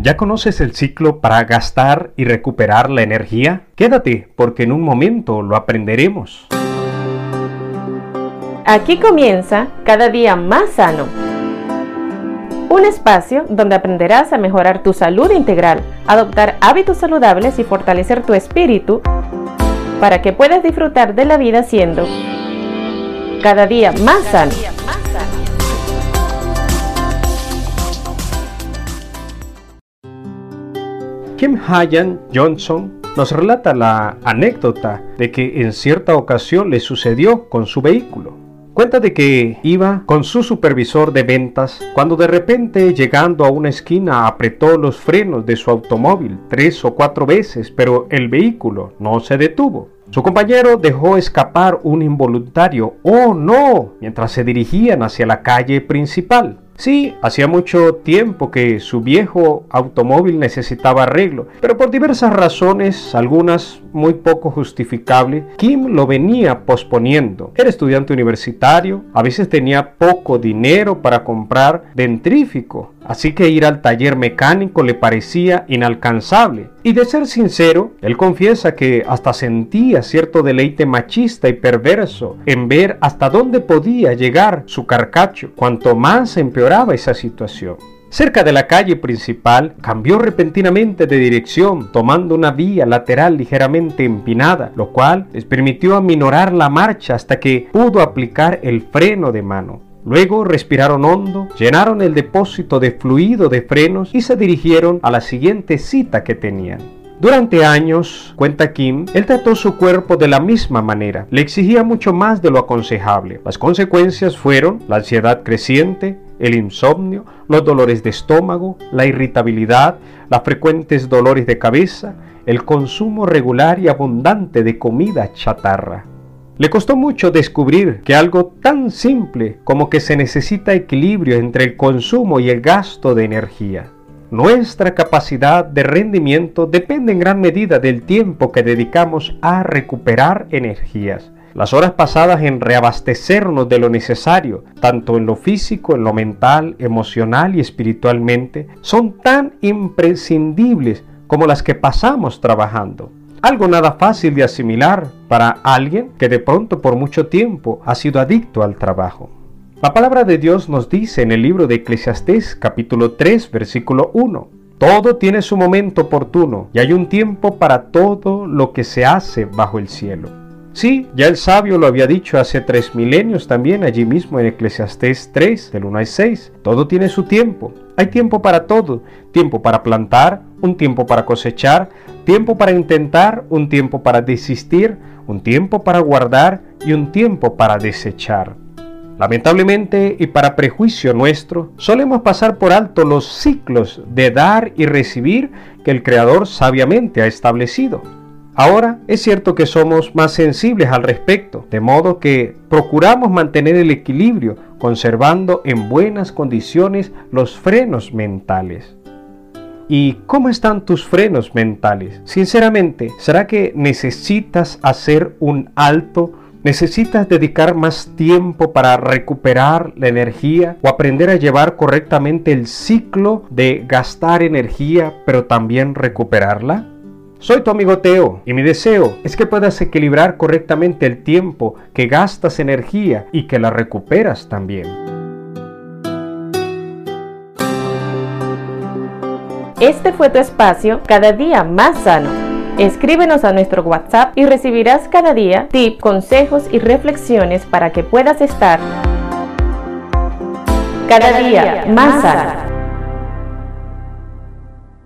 ¿Ya conoces el ciclo para gastar y recuperar la energía? Quédate porque en un momento lo aprenderemos. Aquí comienza cada día más sano. Un espacio donde aprenderás a mejorar tu salud integral, adoptar hábitos saludables y fortalecer tu espíritu para que puedas disfrutar de la vida siendo cada día más sano. Kim Hayan Johnson nos relata la anécdota de que en cierta ocasión le sucedió con su vehículo. Cuenta de que iba con su supervisor de ventas cuando de repente llegando a una esquina apretó los frenos de su automóvil tres o cuatro veces, pero el vehículo no se detuvo. Su compañero dejó escapar un involuntario ¡Oh no! mientras se dirigían hacia la calle principal. Sí, hacía mucho tiempo que su viejo automóvil necesitaba arreglo, pero por diversas razones, algunas muy poco justificables, Kim lo venía posponiendo. Era estudiante universitario, a veces tenía poco dinero para comprar dentrífico, así que ir al taller mecánico le parecía inalcanzable. Y de ser sincero, él confiesa que hasta sentía cierto deleite machista y perverso en ver hasta dónde podía llegar su carcacho, cuanto más empeoraba esa situación. Cerca de la calle principal, cambió repentinamente de dirección, tomando una vía lateral ligeramente empinada, lo cual les permitió aminorar la marcha hasta que pudo aplicar el freno de mano. Luego respiraron hondo, llenaron el depósito de fluido de frenos y se dirigieron a la siguiente cita que tenían. Durante años, cuenta Kim, él trató su cuerpo de la misma manera, le exigía mucho más de lo aconsejable. Las consecuencias fueron la ansiedad creciente, el insomnio, los dolores de estómago, la irritabilidad, los frecuentes dolores de cabeza, el consumo regular y abundante de comida chatarra. Le costó mucho descubrir que algo tan simple como que se necesita equilibrio entre el consumo y el gasto de energía. Nuestra capacidad de rendimiento depende en gran medida del tiempo que dedicamos a recuperar energías. Las horas pasadas en reabastecernos de lo necesario, tanto en lo físico, en lo mental, emocional y espiritualmente, son tan imprescindibles como las que pasamos trabajando. Algo nada fácil de asimilar para alguien que de pronto por mucho tiempo ha sido adicto al trabajo. La palabra de Dios nos dice en el libro de Eclesiastés capítulo 3 versículo 1, todo tiene su momento oportuno y hay un tiempo para todo lo que se hace bajo el cielo. Sí, ya el sabio lo había dicho hace tres milenios también allí mismo en Eclesiastés 3, del 1 al 6. Todo tiene su tiempo. Hay tiempo para todo. Tiempo para plantar, un tiempo para cosechar, tiempo para intentar, un tiempo para desistir, un tiempo para guardar y un tiempo para desechar. Lamentablemente y para prejuicio nuestro, solemos pasar por alto los ciclos de dar y recibir que el Creador sabiamente ha establecido. Ahora es cierto que somos más sensibles al respecto, de modo que procuramos mantener el equilibrio, conservando en buenas condiciones los frenos mentales. ¿Y cómo están tus frenos mentales? Sinceramente, ¿será que necesitas hacer un alto ¿Necesitas dedicar más tiempo para recuperar la energía o aprender a llevar correctamente el ciclo de gastar energía pero también recuperarla? Soy tu amigo Teo y mi deseo es que puedas equilibrar correctamente el tiempo que gastas energía y que la recuperas también. Este fue tu espacio cada día más sano Escríbenos a nuestro WhatsApp y recibirás cada día tips, consejos y reflexiones para que puedas estar cada día más sano.